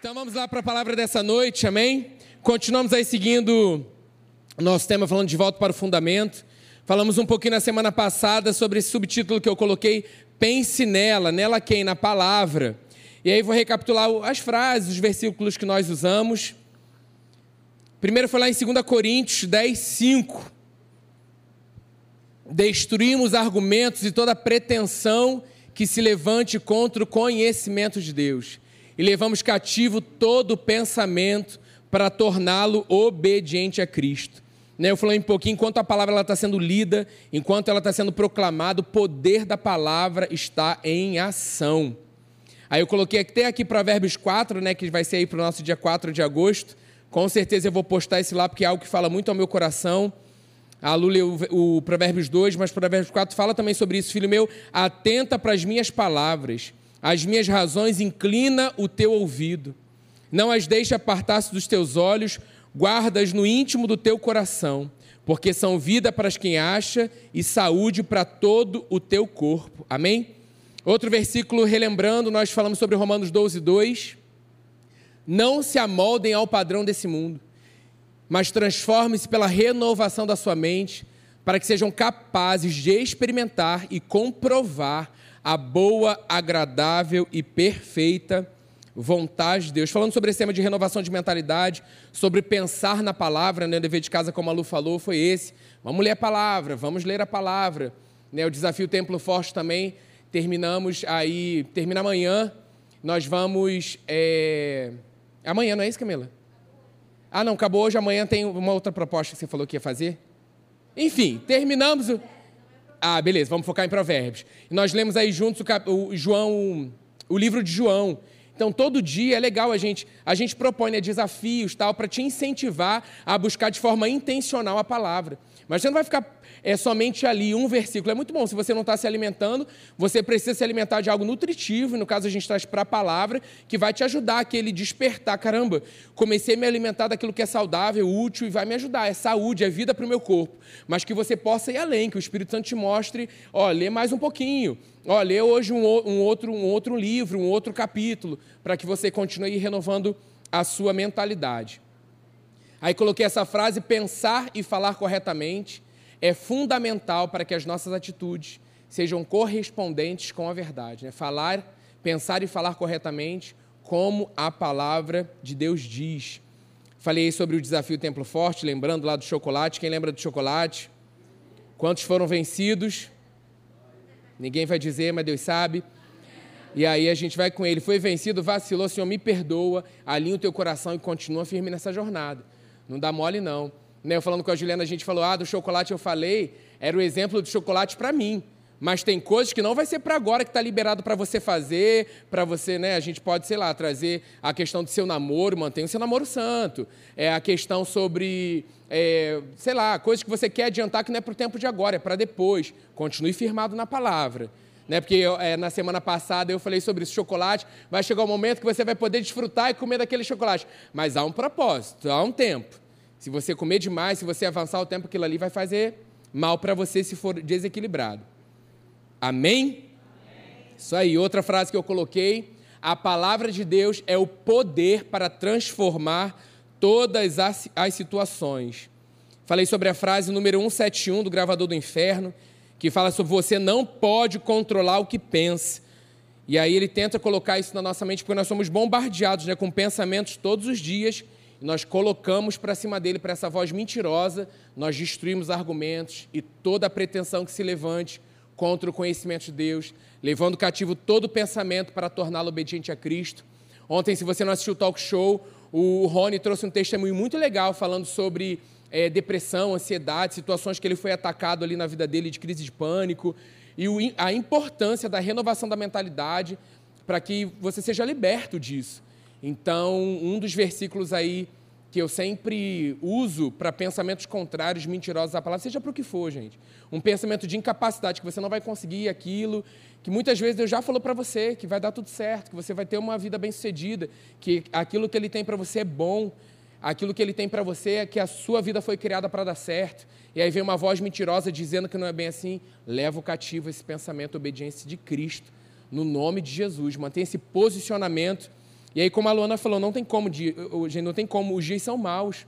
Então vamos lá para a palavra dessa noite, amém? Continuamos aí seguindo nosso tema, falando de volta para o fundamento. Falamos um pouquinho na semana passada sobre esse subtítulo que eu coloquei, pense nela, nela quem? Na palavra. E aí vou recapitular as frases, os versículos que nós usamos. Primeiro foi lá em 2 Coríntios 10, 5. Destruímos argumentos e toda pretensão que se levante contra o conhecimento de Deus e levamos cativo todo pensamento para torná-lo obediente a Cristo. Né, eu falei um pouquinho, enquanto a palavra está sendo lida, enquanto ela está sendo proclamada, o poder da palavra está em ação. Aí eu coloquei até aqui Provérbios 4, né, que vai ser aí para o nosso dia 4 de agosto. Com certeza eu vou postar esse lá, porque é algo que fala muito ao meu coração. A Lu leu o Provérbios 2, mas Provérbios 4 fala também sobre isso. Filho meu, atenta para as minhas palavras as minhas razões inclina o teu ouvido. Não as deixe apartar-se dos teus olhos, guardas no íntimo do teu coração, porque são vida para quem acha e saúde para todo o teu corpo. Amém? Outro versículo, relembrando, nós falamos sobre Romanos 12, 2. Não se amoldem ao padrão desse mundo, mas transformem-se pela renovação da sua mente, para que sejam capazes de experimentar e comprovar a boa, agradável e perfeita vontade de Deus. Falando sobre esse tema de renovação de mentalidade, sobre pensar na palavra, né? o dever de casa, como a Lu falou, foi esse. Vamos ler a palavra, vamos ler a palavra. Né? O desafio Templo Forte também, terminamos aí, termina amanhã. Nós vamos. É... Amanhã, não é isso, Camila? Ah, não, acabou hoje, amanhã tem uma outra proposta que você falou que ia fazer. Enfim, terminamos o. Ah, beleza, vamos focar em Provérbios. Nós lemos aí juntos o, cap... o João, o livro de João. Então, todo dia é legal a gente, a gente propõe né, desafios tal para te incentivar a buscar de forma intencional a palavra. Mas você não vai ficar é somente ali um versículo. É muito bom. Se você não está se alimentando, você precisa se alimentar de algo nutritivo. No caso, a gente traz para a palavra, que vai te ajudar aquele despertar. Caramba, comecei a me alimentar daquilo que é saudável, útil e vai me ajudar. É saúde, é vida para o meu corpo. Mas que você possa ir além, que o Espírito Santo te mostre, ó, lê mais um pouquinho. Ó, lê hoje um, um outro, um outro livro, um outro capítulo, para que você continue renovando a sua mentalidade. Aí coloquei essa frase: pensar e falar corretamente é fundamental para que as nossas atitudes sejam correspondentes com a verdade. Né? Falar, pensar e falar corretamente como a palavra de Deus diz. Falei sobre o desafio Templo Forte, lembrando lá do chocolate. Quem lembra do chocolate? Quantos foram vencidos? Ninguém vai dizer, mas Deus sabe. E aí a gente vai com ele. Foi vencido, vacilou, Senhor, me perdoa, alinha o teu coração e continua firme nessa jornada. Não dá mole, não. Né, eu falando com a Juliana, a gente falou, ah, do chocolate eu falei, era o exemplo do chocolate para mim. Mas tem coisas que não vai ser para agora que está liberado para você fazer, para você, né? A gente pode, sei lá, trazer a questão do seu namoro, mantenha o seu namoro santo. É a questão sobre, é, sei lá, coisas que você quer adiantar que não é para o tempo de agora, é para depois. Continue firmado na palavra. Né? Porque é, na semana passada eu falei sobre esse chocolate. Vai chegar o um momento que você vai poder desfrutar e comer daquele chocolate. Mas há um propósito, há um tempo. Se você comer demais, se você avançar o tempo, aquilo ali vai fazer mal para você se for desequilibrado. Amém? Amém? Isso aí. Outra frase que eu coloquei: a palavra de Deus é o poder para transformar todas as, as situações. Falei sobre a frase número 171 do Gravador do Inferno, que fala sobre você não pode controlar o que pensa. E aí ele tenta colocar isso na nossa mente, porque nós somos bombardeados né, com pensamentos todos os dias e nós colocamos para cima dele, para essa voz mentirosa, nós destruímos argumentos e toda a pretensão que se levante contra o conhecimento de Deus, levando cativo todo pensamento para torná-lo obediente a Cristo. Ontem, se você não assistiu o talk show, o Rony trouxe um testemunho muito legal falando sobre é, depressão, ansiedade, situações que ele foi atacado ali na vida dele de crise de pânico e o, a importância da renovação da mentalidade para que você seja liberto disso. Então, um dos versículos aí que eu sempre uso para pensamentos contrários, mentirosos à palavra, seja para o que for, gente. Um pensamento de incapacidade, que você não vai conseguir aquilo, que muitas vezes Deus já falou para você, que vai dar tudo certo, que você vai ter uma vida bem-sucedida, que aquilo que Ele tem para você é bom, aquilo que Ele tem para você é que a sua vida foi criada para dar certo. E aí vem uma voz mentirosa dizendo que não é bem assim. Leva o cativo esse pensamento, obediência de Cristo, no nome de Jesus. Mantenha esse posicionamento E aí, como a Luana falou, não tem como, não tem como, os dias são maus.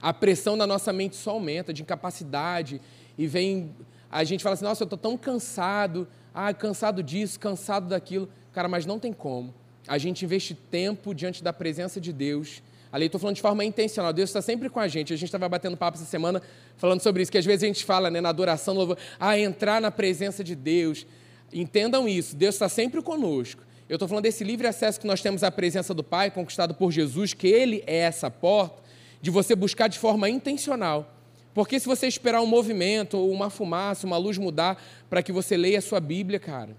A pressão na nossa mente só aumenta, de incapacidade, e vem. A gente fala assim, nossa, eu estou tão cansado, ah, cansado disso, cansado daquilo. Cara, mas não tem como. A gente investe tempo diante da presença de Deus. Ali estou falando de forma intencional. Deus está sempre com a gente. A gente estava batendo papo essa semana falando sobre isso, que às vezes a gente fala né, na adoração, louvor, ah, entrar na presença de Deus. Entendam isso, Deus está sempre conosco. Eu estou falando desse livre acesso que nós temos à presença do Pai, conquistado por Jesus, que Ele é essa porta, de você buscar de forma intencional. Porque se você esperar um movimento, uma fumaça, uma luz mudar para que você leia a sua Bíblia, cara,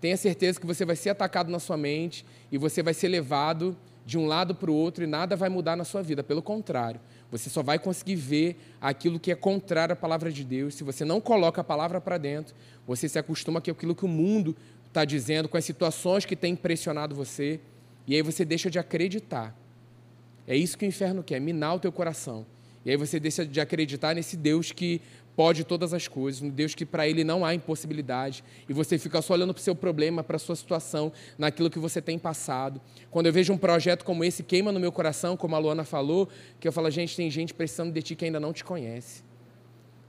tenha certeza que você vai ser atacado na sua mente e você vai ser levado de um lado para o outro e nada vai mudar na sua vida. Pelo contrário, você só vai conseguir ver aquilo que é contrário à palavra de Deus. Se você não coloca a palavra para dentro, você se acostuma com aquilo que o mundo está dizendo, com as situações que têm impressionado você, e aí você deixa de acreditar. É isso que o inferno quer, minar o teu coração. E aí você deixa de acreditar nesse Deus que pode todas as coisas, no Deus que para ele não há impossibilidade, e você fica só olhando para o seu problema, para a sua situação, naquilo que você tem passado. Quando eu vejo um projeto como esse, queima no meu coração, como a Luana falou, que eu falo, gente, tem gente precisando de ti que ainda não te conhece.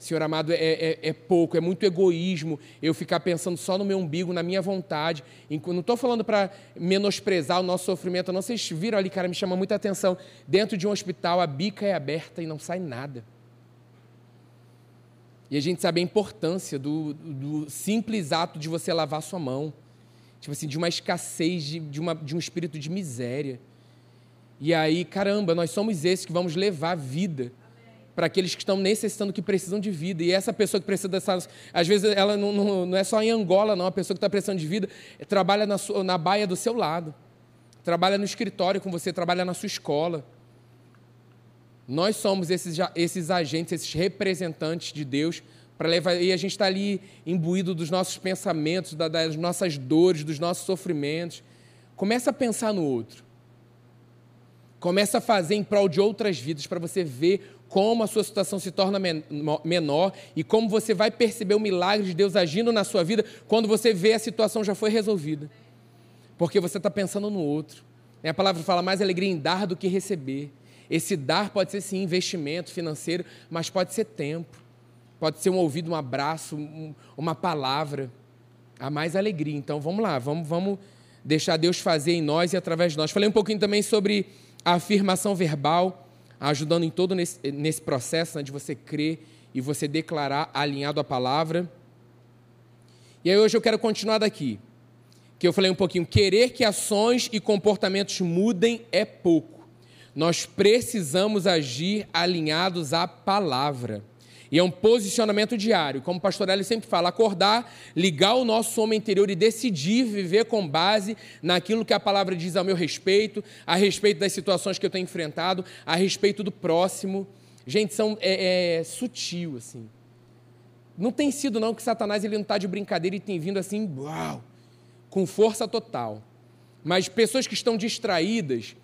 Senhor amado, é, é, é, pouco, é muito egoísmo eu ficar pensando só no meu umbigo, na minha vontade. Não estou falando para menosprezar o nosso sofrimento, não. Vocês viram ali, cara, me chama muita atenção. Dentro de um hospital, a bica é aberta e não sai nada. E a gente sabe a importância do, do simples ato de você lavar sua mão. Tipo assim, de uma escassez, de, de, uma, de um espírito de miséria. E aí, caramba, nós somos esses que vamos levar vida para aqueles que estão necessitando, que precisam de vida. E essa pessoa que precisa dessa. Às vezes ela não, não, não é só em Angola, não. A pessoa que está precisando de vida trabalha na, sua, na baia do seu lado. Trabalha no escritório com você, trabalha na sua escola. Nós somos esses, esses agentes, esses representantes de Deus para levar. E a gente está ali imbuído dos nossos pensamentos, das nossas dores, dos nossos sofrimentos. Começa a pensar no outro. Começa a fazer em prol de outras vidas para você ver como a sua situação se torna menor e como você vai perceber o milagre de Deus agindo na sua vida quando você vê a situação já foi resolvida. Porque você está pensando no outro. A palavra fala mais alegria em dar do que receber. Esse dar pode ser sim investimento financeiro, mas pode ser tempo, pode ser um ouvido, um abraço, um, uma palavra. Há mais alegria. Então vamos lá, vamos, vamos deixar Deus fazer em nós e através de nós. Falei um pouquinho também sobre a afirmação verbal, ajudando em todo nesse, nesse processo né, de você crer e você declarar alinhado à palavra. E aí hoje eu quero continuar daqui, que eu falei um pouquinho, querer que ações e comportamentos mudem é pouco. Nós precisamos agir alinhados à palavra. E é um posicionamento diário, como o pastor Eli sempre fala, acordar, ligar o nosso homem interior e decidir viver com base naquilo que a palavra diz ao meu respeito, a respeito das situações que eu tenho enfrentado, a respeito do próximo. Gente, são, é, é sutil, assim. Não tem sido, não, que Satanás ele não está de brincadeira e tem vindo assim, uau, com força total. Mas pessoas que estão distraídas,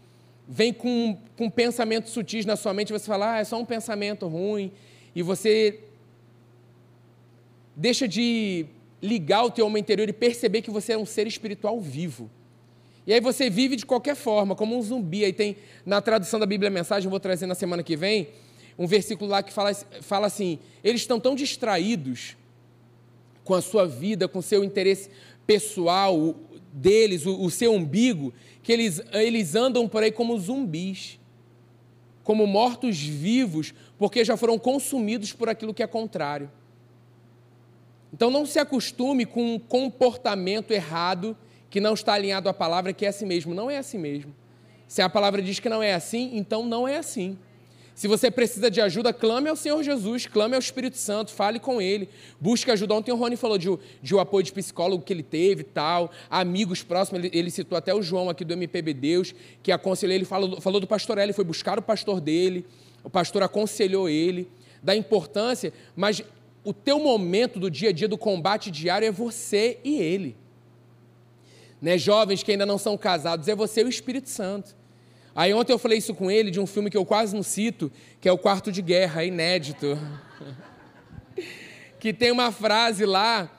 vem com, com pensamentos sutis na sua mente, você fala, ah, é só um pensamento ruim, e você deixa de ligar o teu homem interior e perceber que você é um ser espiritual vivo. E aí você vive de qualquer forma, como um zumbi. Aí tem, na tradução da Bíblia Mensagem, eu vou trazer na semana que vem, um versículo lá que fala, fala assim: eles estão tão distraídos com a sua vida, com o seu interesse pessoal deles, o, o seu umbigo, que eles, eles andam por aí como zumbis, como mortos-vivos, porque já foram consumidos por aquilo que é contrário. Então não se acostume com um comportamento errado que não está alinhado à palavra, que é assim mesmo. Não é assim mesmo. Se a palavra diz que não é assim, então não é assim. Se você precisa de ajuda, clame ao Senhor Jesus, clame ao Espírito Santo, fale com Ele, busque ajuda. Ontem o Rony falou de, de um apoio de psicólogo que ele teve tal, amigos próximos, ele, ele, citou até o João aqui do MPB Deus, que aconselhou ele, falou, falou do pastor ele foi buscar o pastor dele, o pastor aconselhou ele, da importância, mas o teu momento do dia a dia, do combate diário, é você e ele. Né, jovens que ainda não são casados, é você e o Espírito Santo. Aí ontem eu falei isso com ele de um filme que eu quase não cito, que é o Quarto de Guerra, inédito. que tem uma frase lá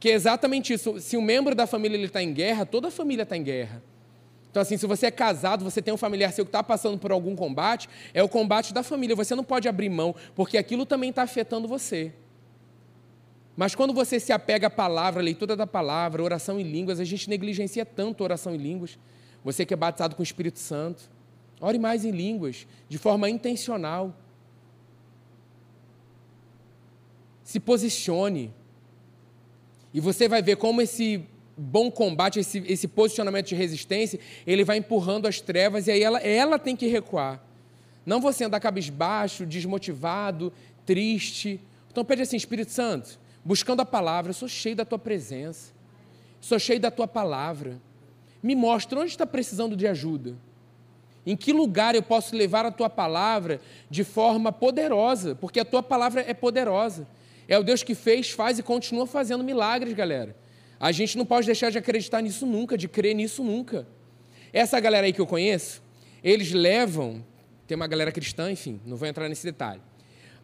que é exatamente isso. Se um membro da família está em guerra, toda a família está em guerra. Então, assim, se você é casado, você tem um familiar seu que está passando por algum combate, é o combate da família. Você não pode abrir mão, porque aquilo também está afetando você. Mas quando você se apega à palavra, à leitura da palavra, oração em línguas, a gente negligencia tanto oração em línguas. Você que é batizado com o Espírito Santo, ore mais em línguas, de forma intencional. Se posicione. E você vai ver como esse bom combate, esse, esse posicionamento de resistência, ele vai empurrando as trevas e aí ela, ela tem que recuar. Não você andar cabisbaixo, desmotivado, triste. Então pede assim, Espírito Santo, buscando a palavra, eu sou cheio da tua presença, sou cheio da tua palavra. Me mostra onde está precisando de ajuda. Em que lugar eu posso levar a tua palavra de forma poderosa, porque a tua palavra é poderosa. É o Deus que fez, faz e continua fazendo milagres, galera. A gente não pode deixar de acreditar nisso nunca, de crer nisso nunca. Essa galera aí que eu conheço, eles levam, tem uma galera cristã, enfim, não vou entrar nesse detalhe.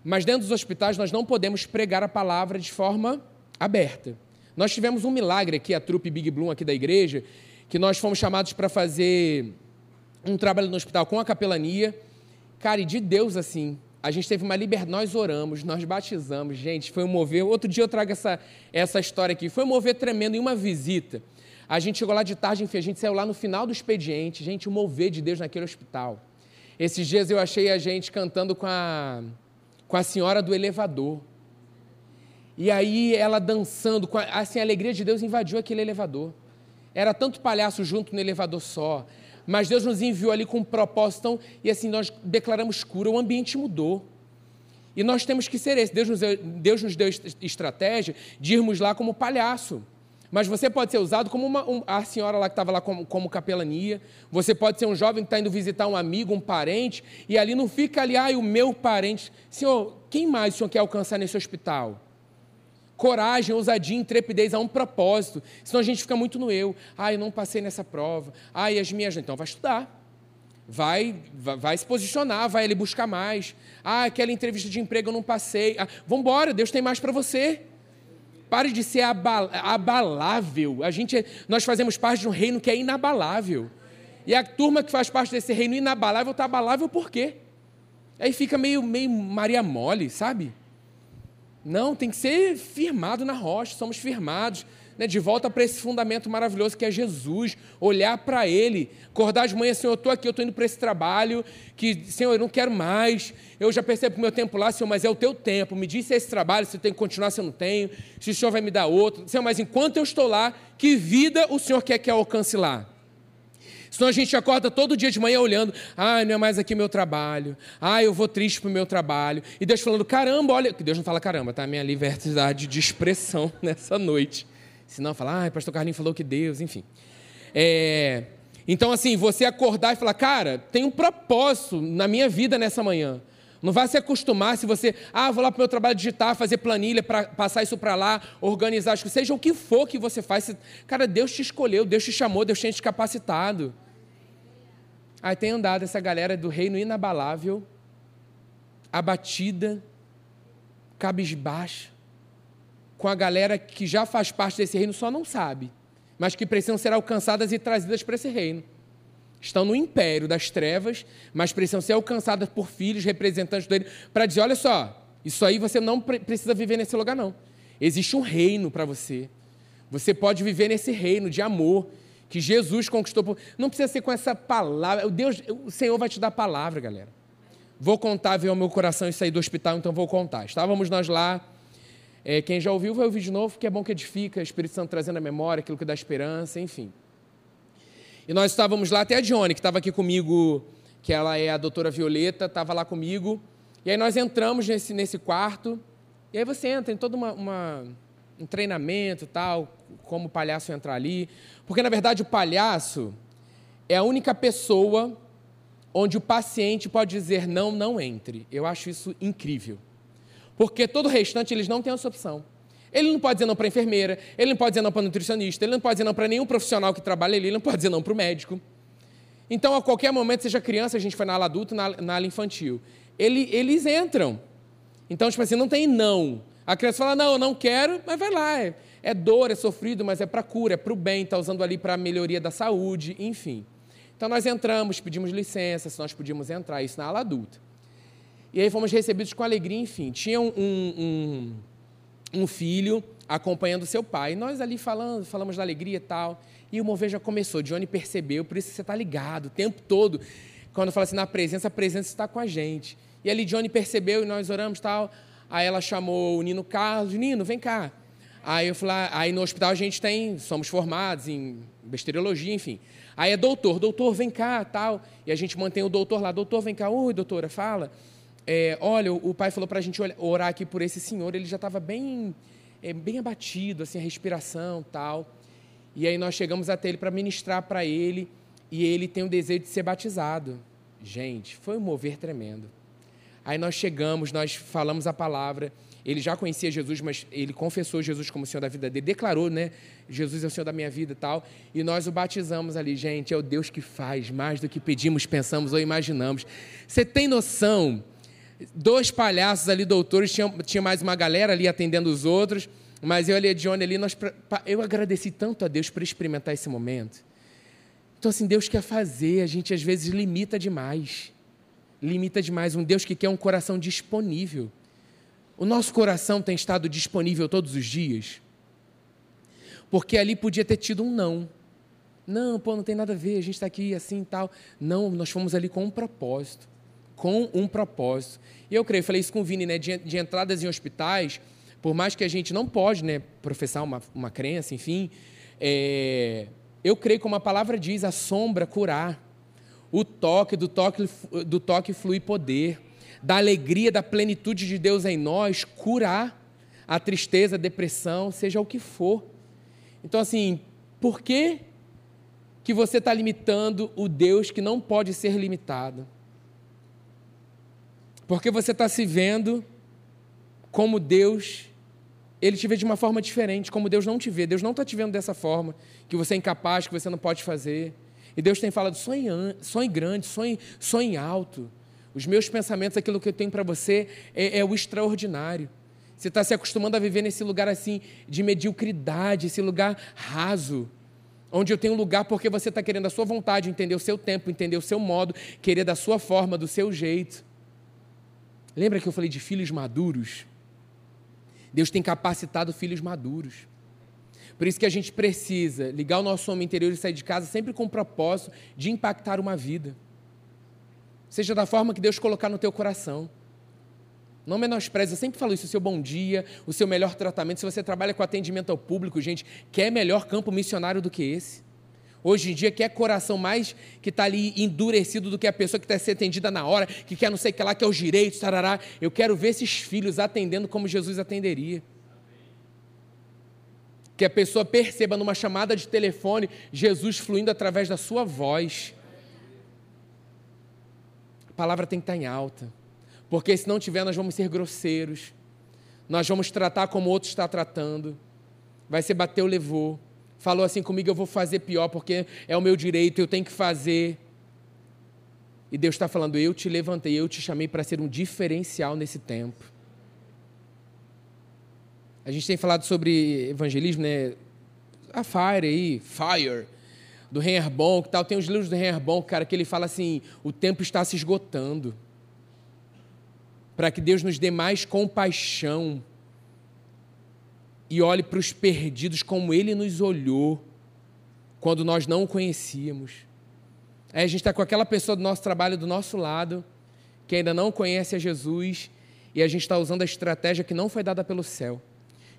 Mas dentro dos hospitais nós não podemos pregar a palavra de forma aberta. Nós tivemos um milagre aqui, a trupe Big Bloom aqui da igreja, que nós fomos chamados para fazer um trabalho no hospital com a capelania. Cara, e de Deus assim, a gente teve uma liberdade, nós oramos, nós batizamos, gente, foi um mover. Outro dia eu trago essa, essa história aqui. Foi um mover tremendo em uma visita. A gente chegou lá de tarde, enfim, a gente saiu lá no final do expediente, gente, um mover de Deus naquele hospital. Esses dias eu achei a gente cantando com a, com a senhora do elevador. E aí ela dançando, assim, a alegria de Deus invadiu aquele elevador. Era tanto palhaço junto no elevador só mas Deus nos enviou ali com um propósito, e assim nós declaramos cura, o ambiente mudou. E nós temos que ser esse. Deus nos, deu, Deus nos deu estratégia de irmos lá como palhaço. Mas você pode ser usado como uma, um, a senhora lá que estava lá como, como, capelania. Você pode ser um jovem que está indo visitar um amigo, um parente, e ali não fica ali, ah, o meu parente. Senhor, quem mais o senhor quer alcançar nesse hospital? Coragem, ousadia, intrepidez a um propósito. Senão a gente fica muito no eu. Ah, eu não passei nessa prova. Ah, e as minhas. Então vai estudar. Vai, vai, vai, se posicionar, vai ali buscar mais. Ah, aquela entrevista de emprego eu não passei. Ah, Vamos Deus tem mais para você. Pare de ser abal, abalável. A gente, nós fazemos parte de um reino que é inabalável. E a turma que faz parte desse reino inabalável está abalável por quê? Aí fica meio, meio Maria Mole, sabe? Não, tem que ser firmado na rocha, somos firmados. Né, de volta para esse fundamento maravilhoso que é Jesus, olhar para Ele, acordar de manhã, Senhor, eu estou aqui, eu estou indo para esse trabalho, que, Senhor, eu não quero mais, eu já percebo o meu tempo lá, Senhor, mas é o teu tempo, me diz se é esse trabalho, se eu tenho que continuar, se eu não tenho, se o Senhor vai me dar outro, Senhor, mas enquanto eu estou lá, que vida o Senhor quer que eu alcance lá? Senão a gente acorda todo dia de manhã olhando, ah, não é mais aqui meu trabalho, ah, eu vou triste para o meu trabalho. E Deus falando, caramba, olha, que Deus não fala caramba, tá? Minha liberdade de expressão nessa noite. Senão fala, ah, pastor Carlinhos falou que Deus, enfim. É... Então, assim, você acordar e falar, cara, tem um propósito na minha vida nessa manhã. Não vai se acostumar se você, ah, vou lá para o meu trabalho digitar, fazer planilha para passar isso para lá, organizar, seja o que for que você faz. Cara, Deus te escolheu, Deus te chamou, Deus tem te capacitado. Aí tem andado essa galera do reino inabalável, abatida, cabisbaixa, com a galera que já faz parte desse reino só não sabe, mas que precisam ser alcançadas e trazidas para esse reino. Estão no império das trevas, mas precisam ser alcançadas por filhos, representantes dele, para dizer: olha só, isso aí você não precisa viver nesse lugar, não. Existe um reino para você. Você pode viver nesse reino de amor, que Jesus conquistou. Por... Não precisa ser com essa palavra. O, Deus, o Senhor vai te dar palavra, galera. Vou contar, veio ao meu coração e sair do hospital, então vou contar. Estávamos nós lá. É, quem já ouviu, vai ouvir de novo, que é bom que edifica, Espírito Santo trazendo a memória, aquilo que dá esperança, enfim. E nós estávamos lá, até a Dione, que estava aqui comigo, que ela é a doutora Violeta, estava lá comigo. E aí nós entramos nesse, nesse quarto, e aí você entra em todo uma, uma um treinamento tal, como o palhaço entrar ali. Porque, na verdade, o palhaço é a única pessoa onde o paciente pode dizer não, não entre. Eu acho isso incrível. Porque todo o restante eles não têm essa opção. Ele não pode dizer não para a enfermeira, ele não pode dizer não para o nutricionista, ele não pode dizer não para nenhum profissional que trabalha ali, ele não pode dizer não para o médico. Então, a qualquer momento, seja criança, a gente foi na ala adulta, na, na ala infantil, ele, eles entram. Então, tipo assim, não tem não. A criança fala, não, eu não quero, mas vai lá. É, dor, é sofrido, mas é para cura, é para o bem, está usando ali para a melhoria da saúde, enfim. Então nós entramos, pedimos licença, se nós podíamos entrar, isso na ala adulta. E aí fomos recebidos com alegria, enfim. Tinha um, um, um filho acompanhando seu pai. E nós ali falando, falamos da alegria e tal. E o mover já começou. Johnny percebeu, por isso você está ligado o tempo todo. Quando fala assim, na presença, a presença está com a gente. E ali Johnny percebeu e nós oramos e tal. Aí ela chamou o Nino Carlos, Nino, vem cá. Aí eu falei, ah, aí no hospital a gente tem, somos formados em bacteriologia, enfim. Aí é doutor, doutor, vem cá, tal. E a gente mantém o doutor lá, doutor, vem cá, oi, doutora, fala é, olha, o pai falou para a gente orar aqui por esse senhor, ele já estava bem, é, bem abatido, assim, a respiração tal. E aí nós chegamos até ele para ministrar para ele, e ele tem o desejo de ser batizado. Gente, foi um mover tremendo. Aí nós chegamos, nós falamos a palavra, ele já conhecia Jesus, mas ele confessou Jesus como o Senhor da vida dele, declarou, né? Jesus é o Senhor da minha vida e tal. E nós o batizamos ali, gente, é o Deus que faz mais do que pedimos, pensamos ou imaginamos. Você tem noção dois palhaços ali, doutores, tinha, tinha mais uma galera ali atendendo os outros, mas eu ali a Johnny ali, nós, eu agradeci tanto a Deus por experimentar esse momento. Então, assim, Deus quer fazer, a gente às vezes limita demais. Limita demais. Um Deus que quer um coração disponível. O nosso coração tem estado disponível todos os dias? Porque ali podia ter tido um não. Não, pô, não tem nada a ver, a gente está aqui assim e tal. Não, nós fomos ali com um propósito com um propósito. E eu creio, falei isso com o Vini, né, de, de entradas em hospitais, por mais que a gente não pode né, professar uma, uma crença, enfim, é, eu creio como a palavra diz, a sombra curar, o toque, do toque, do toque flui poder, da alegria, da plenitude de Deus em nós, curar a tristeza, a depressão, seja o que for. Então, assim, por que, que você está limitando o Deus que não pode ser limitado? Porque você está se vendo como Deus, Ele te vê de uma forma diferente, como Deus não te vê. Deus não está te vendo dessa forma, que você é incapaz, que você não pode fazer. E Deus tem falado: sonhe, sonhe grande, sonhe, sonhe alto. Os meus pensamentos, aquilo que eu tenho para você, é, é o extraordinário. Você está se acostumando a viver nesse lugar assim de mediocridade, esse lugar raso, onde eu tenho lugar porque você está querendo a sua vontade, entender o seu tempo, entender o seu modo, querer da sua forma, do seu jeito. Lembra que eu falei de filhos maduros? Deus tem capacitado filhos maduros. Por isso que a gente precisa ligar o nosso homem interior e sair de casa sempre com o propósito de impactar uma vida. Seja da forma que Deus colocar no teu coração. Não menospreze, eu sempre falo isso, o seu bom dia, o seu melhor tratamento. Se você trabalha com atendimento ao público, gente, quer melhor campo missionário do que esse? Hoje em dia, quer coração mais que está ali endurecido do que a pessoa que está sendo atendida na hora, que quer não sei o que lá, que é os direitos, tarará. Eu quero ver esses filhos atendendo como Jesus atenderia. Que a pessoa perceba numa chamada de telefone Jesus fluindo através da sua voz. Palavra tem que estar em alta. Porque se não tiver, nós vamos ser grosseiros. Nós vamos tratar como outro está tratando. Vai ser bateu, levou falou assim comigo, eu vou fazer pior porque é o meu direito, eu tenho que fazer. E Deus está falando, eu te levantei, eu te chamei para ser um diferencial nesse tempo. A gente tem falado sobre evangelismo, né? A Fire aí, Fire, do Reinhard que tal. Tem os livros do Reinhard cara, que ele fala assim, o tempo está se esgotando. Para que Deus nos dê mais compaixão e olhe para os perdidos como ele nos olhou quando nós não o conhecíamos. Aí a gente está com aquela pessoa do nosso trabalho do nosso lado, que ainda não conhece a Jesus, e a gente está usando a estratégia que não foi dada pelo céu,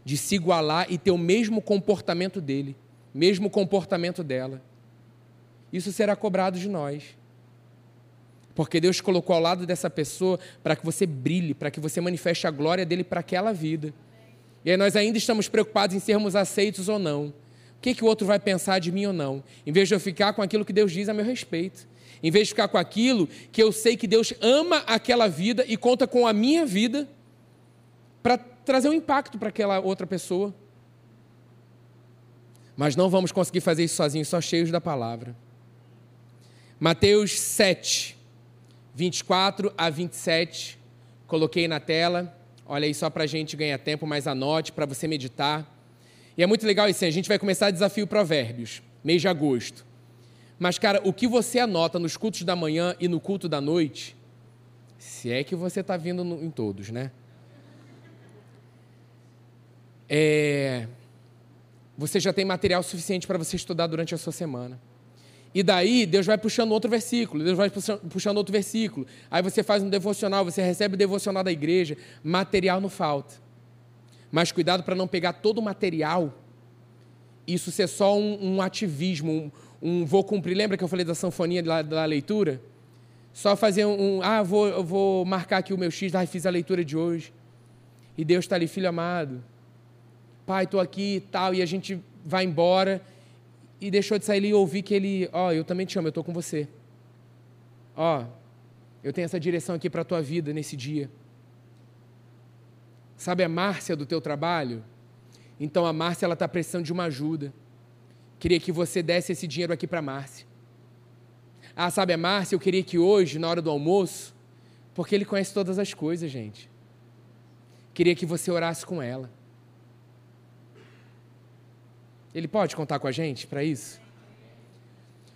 de se igualar e ter o mesmo comportamento dele, mesmo comportamento dela. Isso será cobrado de nós. Porque Deus colocou ao lado dessa pessoa para que você brilhe, para que você manifeste a glória dele para aquela vida. E aí nós ainda estamos preocupados em sermos aceitos ou não. O que, que o outro vai pensar de mim ou não? Em vez de eu ficar com aquilo que Deus diz a meu respeito. Em vez de ficar com aquilo que eu sei que Deus ama aquela vida e conta com a minha vida para trazer um impacto para aquela outra pessoa. Mas não vamos conseguir fazer isso sozinhos, só cheios da palavra. Mateus 7, 24 a 27, coloquei na tela. Olha aí só para a gente ganhar tempo, mas anote para você meditar. E é muito legal isso, a gente vai começar desafio Provérbios, mês de agosto. Mas, cara, o que você anota nos cultos da manhã e no culto da noite, se é que você está vindo no, em todos, né? É, você já tem material suficiente para você estudar durante a sua semana. E daí Deus vai puxando outro versículo, Deus vai puxando outro versículo. Aí você faz um devocional, você recebe o devocional da igreja, material não falta. Mas cuidado para não pegar todo o material, isso ser só um, um ativismo, um, um, vou cumprir. Lembra que eu falei da sanfonia da, da leitura? Só fazer um, um ah, vou, vou marcar aqui o meu X, ah, fiz a leitura de hoje. E Deus está ali, filho amado. Pai, estou aqui e tal, e a gente vai embora e deixou de sair ali e ouvir que ele, ó, oh, eu também te amo, eu estou com você. Ó, oh, eu tenho essa direção aqui para a tua vida nesse dia. Sabe a Márcia do teu trabalho? Então a Márcia ela está precisando de uma ajuda. Queria que você desse esse dinheiro aqui para a Márcia. Ah, sabe a Márcia? Eu queria que hoje, na hora do almoço, porque ele conhece todas as coisas, gente. Queria que você orasse com ela. Ele pode contar com a gente para isso?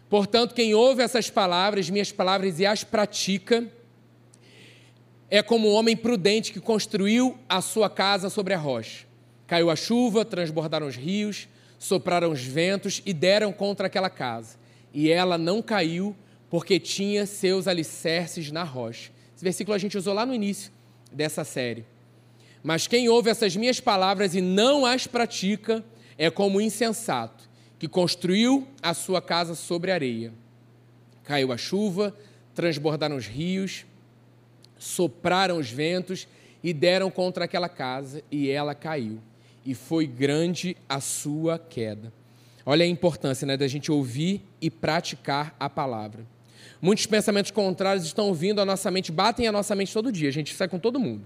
Portanto, quem ouve essas palavras, minhas palavras, e as pratica, é como um homem prudente que construiu a sua casa sobre a rocha. Caiu a chuva, transbordaram os rios, sopraram os ventos e deram contra aquela casa. E ela não caiu, porque tinha seus alicerces na rocha. Esse versículo a gente usou lá no início dessa série. Mas quem ouve essas minhas palavras e não as pratica, é como o insensato que construiu a sua casa sobre areia. Caiu a chuva, transbordaram os rios, sopraram os ventos e deram contra aquela casa, e ela caiu. E foi grande a sua queda. Olha a importância né, da gente ouvir e praticar a palavra. Muitos pensamentos contrários estão vindo à nossa mente, batem a nossa mente todo dia. A gente sai com todo mundo.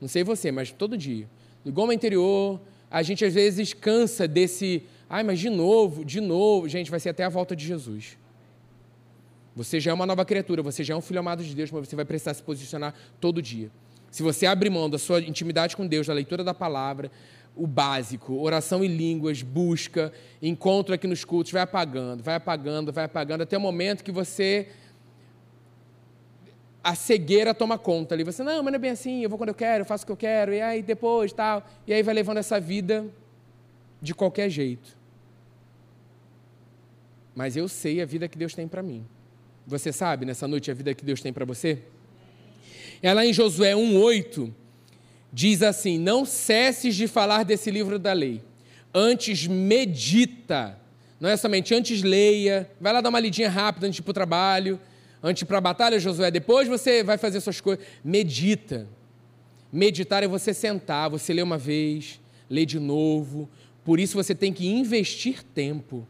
Não sei você, mas todo dia. Ligou interior, a gente às vezes cansa desse, ai, mas de novo, de novo. Gente, vai ser até a volta de Jesus. Você já é uma nova criatura, você já é um filho amado de Deus, mas você vai precisar se posicionar todo dia. Se você abrir mão da sua intimidade com Deus, da leitura da palavra, o básico, oração em línguas, busca, encontro aqui nos cultos, vai apagando, vai apagando, vai apagando, até o momento que você a cegueira toma conta ali. Você, não, mas não é bem assim, eu vou quando eu quero, eu faço o que eu quero, e aí depois tal. E aí vai levando essa vida de qualquer jeito. Mas eu sei a vida que Deus tem para mim. Você sabe nessa noite a vida que Deus tem para você? Ela em Josué 1,8 diz assim: Não cesses de falar desse livro da lei, antes medita. Não é somente antes leia, vai lá dar uma lidinha rápida antes de ir para o trabalho antes para a batalha, Josué, depois você vai fazer suas coisas. Medita. Meditar é você sentar, você lê uma vez, lê de novo. Por isso você tem que investir tempo.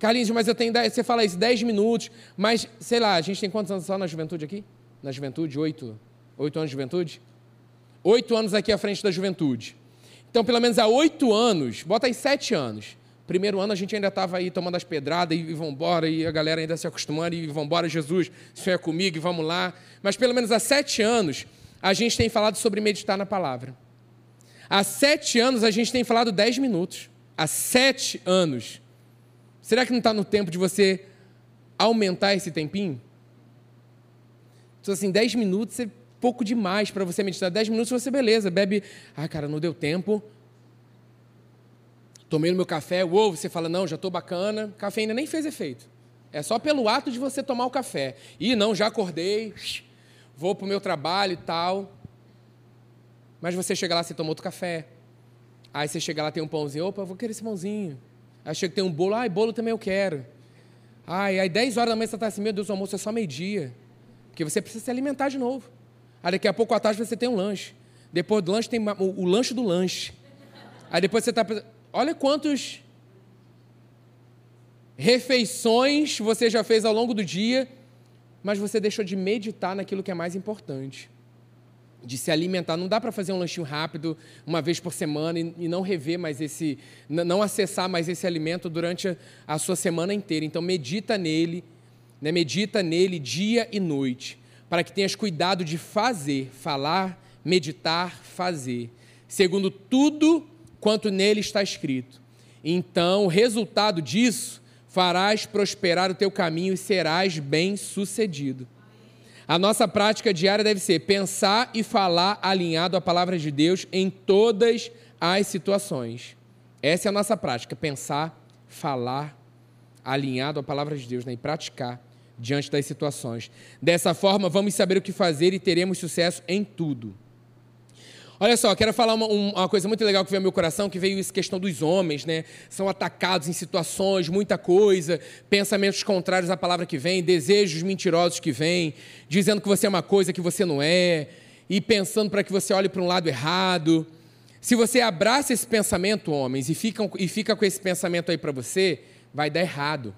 Carlinhos, mas eu tenho. Você fala isso, 10 minutos, mas sei lá, a gente tem quantos anos só na juventude aqui? Na juventude? Oito? Oito anos de juventude? Oito anos aqui à frente da juventude. Então, pelo menos há oito anos, bota aí sete anos. Primeiro ano a gente ainda estava aí tomando as pedradas e, e vamos embora, e a galera ainda se acostumando, e vamos embora, Jesus, isso é comigo, e vamos lá. Mas pelo menos há sete anos a gente tem falado sobre meditar na palavra. Há sete anos a gente tem falado dez minutos. Há sete anos. Será que não está no tempo de você aumentar esse tempinho? Então, assim, dez minutos é pouco demais para você meditar. Dez minutos você, beleza, bebe. Ah, cara, não deu tempo tomei no meu café, uou, você fala, não, já estou bacana, café ainda nem fez efeito. É só pelo ato de você tomar o café. E não, já acordei, vou para o meu trabalho e tal. Mas você chega lá, você tomou outro café. Aí você chega lá, tem um pãozinho, opa, vou querer esse pãozinho. Aí chega, tem um bolo, ai, bolo também eu quero. Ai, aí 10 horas da manhã você está assim, meu Deus, o almoço é só meio-dia. Porque você precisa se alimentar de novo. Aí daqui a pouco à tarde você tem um lanche. Depois do lanche tem o, o lanche do lanche. Aí depois você está Olha quantos refeições você já fez ao longo do dia, mas você deixou de meditar naquilo que é mais importante. De se alimentar. Não dá para fazer um lanchinho rápido uma vez por semana e, não rever mais esse, não acessar mais esse alimento durante a, a sua semana inteira. Então medita nele, né? medita nele dia e noite, para que tenhas cuidado de fazer, falar, meditar, fazer, segundo tudo quanto nele está escrito. Então, o resultado disso farás prosperar o teu caminho e serás bem-sucedido. A nossa prática diária deve ser pensar e falar alinhado à palavra de Deus em todas as situações. Essa é a nossa prática, pensar, falar alinhado à palavra de Deus né? e praticar diante das situações. Dessa forma, vamos saber o que fazer e teremos sucesso em tudo. Olha só, quero falar uma, uma, coisa muito legal que veio ao meu coração, que veio essa questão dos homens, né? São atacados em situações, muita coisa, pensamentos contrários à palavra que vem, desejos mentirosos que vêm, dizendo que você é uma coisa que você não é, e pensando para que você olhe para um lado errado. Se você abraça esse pensamento, homens, e fica, e fica com esse pensamento aí para você, vai dar errado.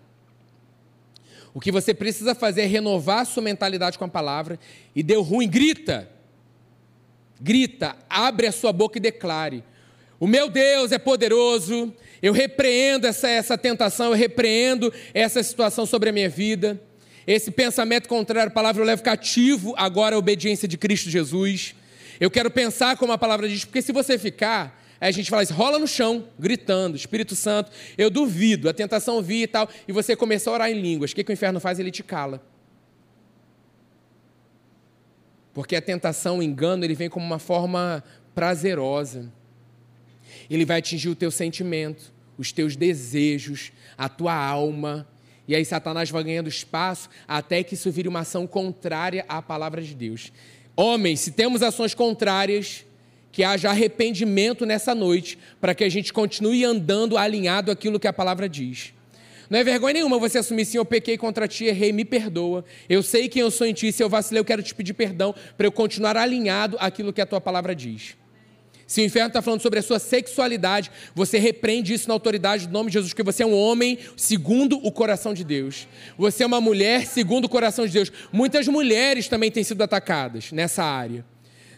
O que você precisa fazer é renovar a sua mentalidade com a palavra, e deu ruim, grita grita, abre a sua boca e declare: O meu Deus é poderoso, eu repreendo essa, essa tentação, eu repreendo essa situação sobre a minha vida. Esse pensamento contrário à palavra eu levo cativo agora a obediência de Cristo Jesus. Eu quero pensar como a palavra diz, porque se você ficar, aí a gente fala assim, rola no chão, gritando, Espírito Santo, eu duvido, a tentação vir e tal, e você começar a orar em línguas. O que, que o inferno faz? Ele te cala. Porque a tentação, o engano, ele vem como uma forma prazerosa. Ele vai atingir o teu sentimento, os teus desejos, a tua alma. E aí Satanás vai ganhando espaço até que isso vire uma ação contrária à palavra de Deus. Homens, se temos ações contrárias, que haja arrependimento nessa noite, para que a gente continue andando alinhado àquilo que a palavra diz. Não é vergonha nenhuma você assumir sim, eu pequei contra ti, errei, me perdoa. Eu sei quem eu sou em ti, se eu vacilei, eu quero te pedir perdão para eu continuar alinhado àquilo que a tua palavra diz. Se o inferno está falando sobre a sua sexualidade, você repreende isso na autoridade do nome de Jesus, porque você é um homem segundo o coração de Deus. Você é uma mulher segundo o coração de Deus. Muitas mulheres também têm sido atacadas nessa área.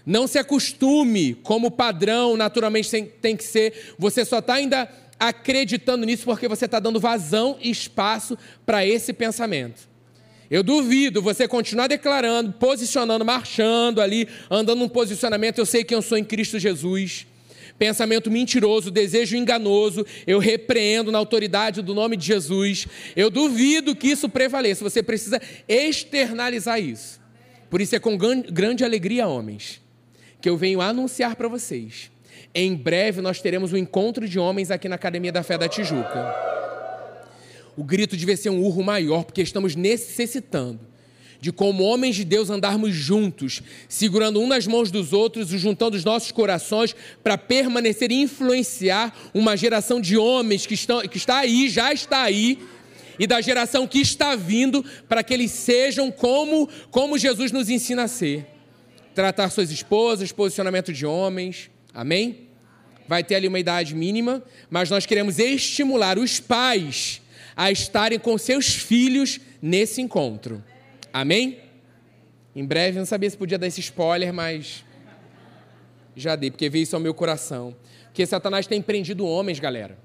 Não se acostume como padrão, naturalmente tem que ser. Você só está ainda acreditando nisso porque você está dando vazão e espaço para esse pensamento. Eu duvido você continuar declarando, posicionando, marchando ali, andando num posicionamento, eu sei quem eu sou em Cristo Jesus. Pensamento mentiroso, desejo enganoso, eu repreendo na autoridade do nome de Jesus. Eu duvido que isso prevaleça. Você precisa externalizar isso. Por isso é com grande alegria, homens, que eu venho anunciar para vocês em breve nós teremos um encontro de homens aqui na Academia da Fé da Tijuca. O grito devia ser um urro maior, porque estamos necessitando de, como homens de Deus, andarmos juntos, segurando um nas mãos dos outros e juntando os nossos corações para permanecer e influenciar uma geração de homens que, estão, que está aí, já está aí, e da geração que está vindo, para que eles sejam como, como Jesus nos ensina a ser. Tratar suas esposas, posicionamento de homens, Amém? Vai ter ali uma idade mínima, mas nós queremos estimular os pais a estarem com seus filhos nesse encontro. Amém? Em breve, não sabia se podia dar esse spoiler, mas já dei, porque veio isso ao meu coração. Porque Satanás tem prendido homens, galera.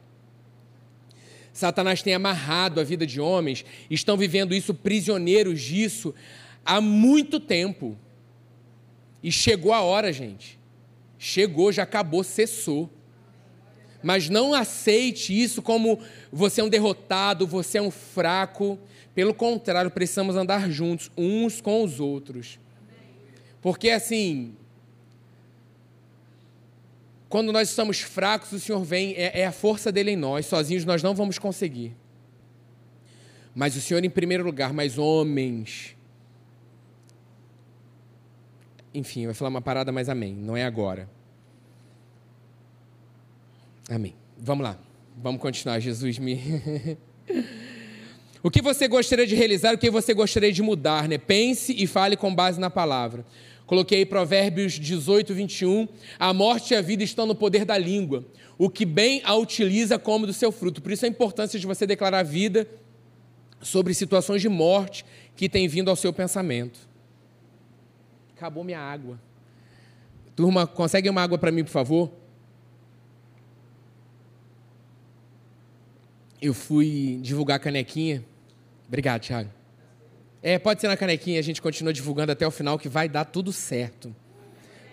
Satanás tem amarrado a vida de homens, estão vivendo isso, prisioneiros disso, há muito tempo. E chegou a hora, gente, Chegou, já acabou, cessou. Mas não aceite isso como você é um derrotado, você é um fraco. Pelo contrário, precisamos andar juntos, uns com os outros. Porque assim, quando nós estamos fracos, o Senhor vem, é, é, a força dele em nós, sozinhos nós não vamos conseguir. Mas o Senhor em primeiro lugar, mais homens, enfim, vai falar uma parada, mas amém. Não é agora. Amém. Vamos lá. Vamos continuar. Jesus me. o que você gostaria de realizar, o que você gostaria de mudar, né? Pense e fale com base na palavra. Coloquei Provérbios 18, 21. A morte e a vida estão no poder da língua. O que bem a utiliza come do seu fruto. Por isso a importância de você declarar vida sobre situações de morte que têm vindo ao seu pensamento acabou minha água. Turma, consegue uma água para mim, por favor? Eu fui divulgar a canequinha. Obrigado, Thiago. É, pode ser na canequinha, a gente continua divulgando até o final que vai dar tudo certo.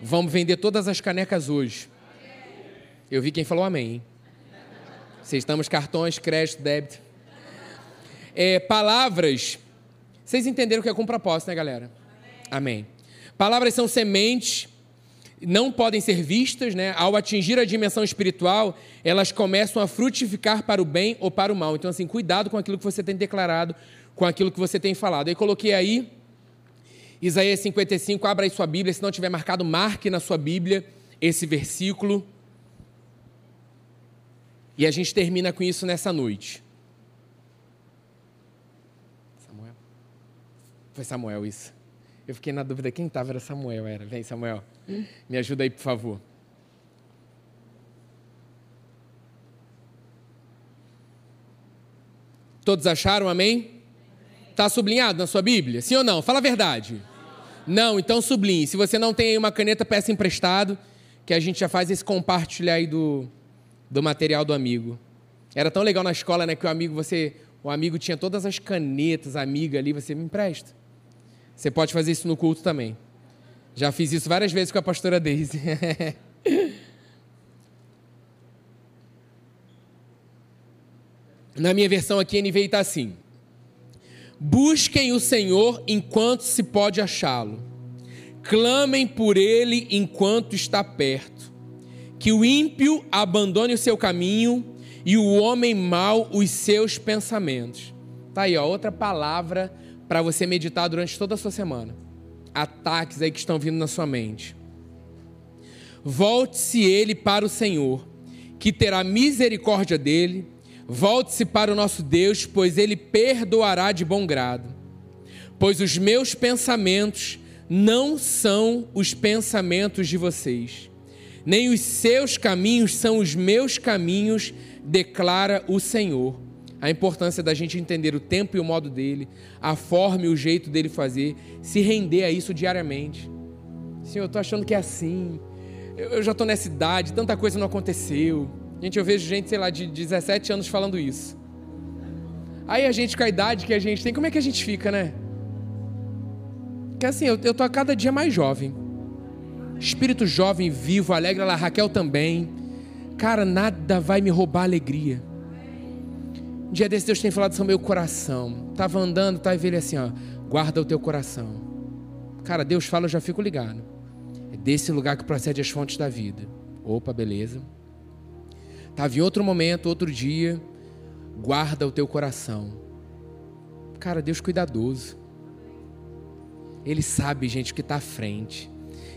Vamos vender todas as canecas hoje. Eu vi quem falou amém, hein? Vocês estamos cartões, crédito, débito. é, palavras. Vocês entenderam que é com propósito, né, galera? Amém. Amém. Palavras são sementes, não podem ser vistas, né? Ao atingir a dimensão espiritual, elas começam a frutificar para o bem ou para o mal. Então, assim, cuidado com aquilo que você tem declarado, com aquilo que você tem falado. Eu coloquei aí Isaías 55, abra aí sua Bíblia, se não tiver marcado, marque na sua Bíblia esse versículo. E a gente termina com isso nessa noite. Samuel? Foi Samuel isso. Eu fiquei na dúvida quem estava, era Samuel, era. Vem, Samuel. Me ajuda aí, por favor. Todos acharam, amém? Está sublinhado na sua Bíblia? Sim ou não? Fala a verdade. Não, então sublinhe. Se você não tem aí uma caneta, peça emprestado, que a gente já faz esse compartilhar aí do, do material do amigo. Era tão legal na escola, né, que o amigo, você, o amigo tinha todas as canetas, amiga ali, você me empresta. Você pode fazer isso no culto também. Já fiz isso várias vezes com a pastora Daisy. Na minha versão aqui, NVI está assim: Busquem o Senhor enquanto se pode achá-lo, clamem por ele enquanto está perto. Que o ímpio abandone o seu caminho e o homem mau os seus pensamentos. Tá aí, ó, outra palavra para você meditar durante toda a sua semana. Ataques aí que estão vindo na sua mente. Volte-se ele para o Senhor, que terá misericórdia dele Volte-se para o nosso Deus, pois ele perdoará de bom grado. Pois os meus pensamentos não são os pensamentos de vocês, nem os seus caminhos são os meus caminhos, declara o Senhor. A importância da gente entender o tempo e o modo dele, a forma e o jeito dele fazer, se render a isso diariamente. Senhor, eu estou achando que é assim, eu já estou nessa idade, tanta coisa não aconteceu. Gente, eu vejo gente, sei lá, de 17 anos falando isso. Aí a gente, com a idade que a gente tem, como é que a gente fica, né? Que assim, eu, eu tô a cada dia mais jovem. Espírito jovem, vivo, alegre, a Raquel também. Cara, nada vai me roubar a alegria. Dia desse Deus tem falado sobre meu coração. Tava andando, tá e ele assim, ó, guarda o teu coração. Cara, Deus fala, eu já fico ligado. É desse lugar que procede as fontes da vida. Opa, beleza. Estava em outro momento, outro dia. Guarda o teu coração. Cara, Deus cuidadoso. Ele sabe, gente, o que está à frente.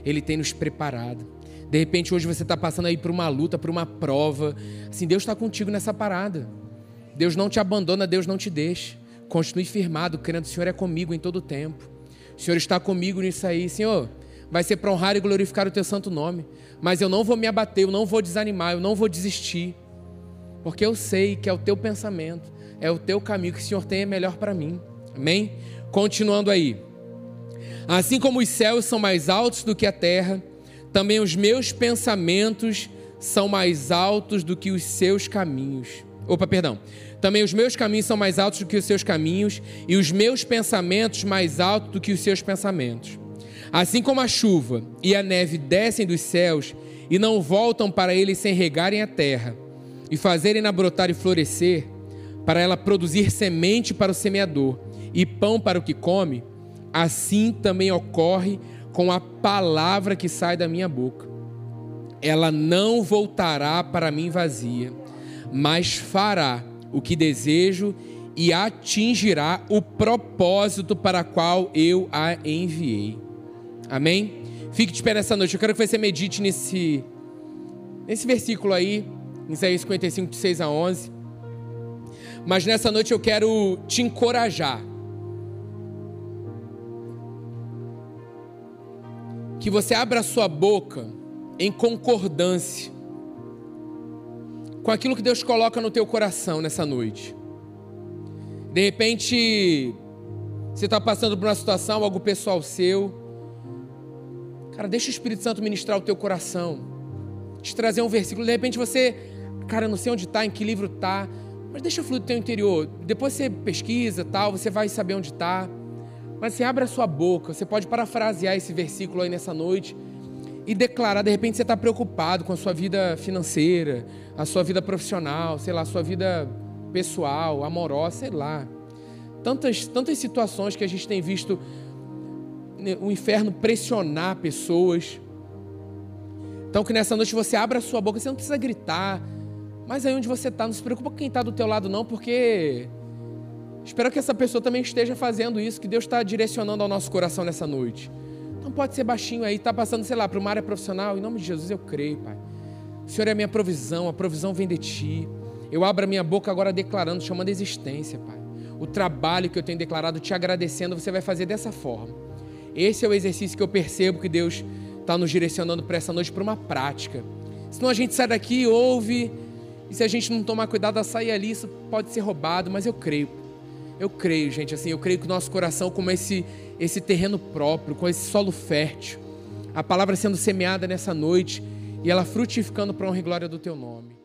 Ele tem nos preparado. De repente, hoje você está passando aí por uma luta, por uma prova. Assim, Deus está contigo nessa parada. Deus não te abandona, Deus não te deixa. Continue firmado, crendo que o Senhor é comigo em todo o tempo. O Senhor está comigo nisso aí. Senhor, vai ser para honrar e glorificar o teu santo nome mas eu não vou me abater, eu não vou desanimar, eu não vou desistir, porque eu sei que é o teu pensamento, é o teu caminho que o Senhor tem é melhor para mim. Amém? Continuando aí. Assim como os céus são mais altos do que a terra, também os meus pensamentos são mais altos do que os seus caminhos. Opa, perdão. Também os meus caminhos são mais altos do que os seus caminhos, e os meus pensamentos mais altos do que os seus pensamentos. Assim como a chuva e a neve descem dos céus e não voltam para ele sem regarem a terra e fazerem-na brotar e florescer, para ela produzir semente para o semeador e pão para o que come, assim também ocorre com a palavra que sai da minha boca. Ela não voltará para mim vazia, mas fará o que desejo e atingirá o propósito para qual eu a enviei. Amém? Fique de pé nessa noite. Eu quero que você medite nesse, nesse versículo aí, em Isaías 55, de 6 a 11. Mas nessa noite eu quero te encorajar. Que você abra sua boca em concordância com aquilo que Deus coloca no teu coração nessa noite. De repente, você está passando por uma situação, algo pessoal seu Cara, deixa o Espírito Santo ministrar o teu coração. Te trazer um versículo. De repente você, cara, não sei onde está, em que livro está, mas deixa fluir do teu interior. Depois você pesquisa, tal, você vai saber onde está. Mas você abre a sua boca, você pode parafrasear esse versículo aí nessa noite e declarar, de repente você está preocupado com a sua vida financeira, a sua vida profissional, sei lá, a sua vida pessoal, amorosa, sei lá. tantas, tantas situações que a gente tem visto né, o inferno pressionar pessoas. Então que nessa noite você abra a sua boca, você não precisa gritar, mas aí onde você está, não se preocupa com quem está do teu lado não, porque espero que essa pessoa também esteja fazendo isso, que Deus está direcionando ao nosso coração nessa noite. Então pode ser baixinho aí, está passando, sei lá, para uma área profissional, em nome de Jesus eu creio, Pai. O Senhor é a minha provisão, a provisão vem de Ti. Eu abro a minha boca agora declarando, chamando a existência, Pai. O trabalho que eu tenho declarado, te agradecendo, você vai fazer dessa forma. Esse é o exercício que eu percebo que Deus está nos direcionando para essa noite para uma prática. Senão a gente sai daqui, ouve, e se a gente não tomar cuidado a sair ali, isso pode ser roubado, mas eu creio. Eu creio, gente, assim, eu creio que o nosso coração, como esse, esse terreno próprio, com esse solo fértil, a palavra sendo semeada nessa noite e ela frutificando para honra e glória do teu nome.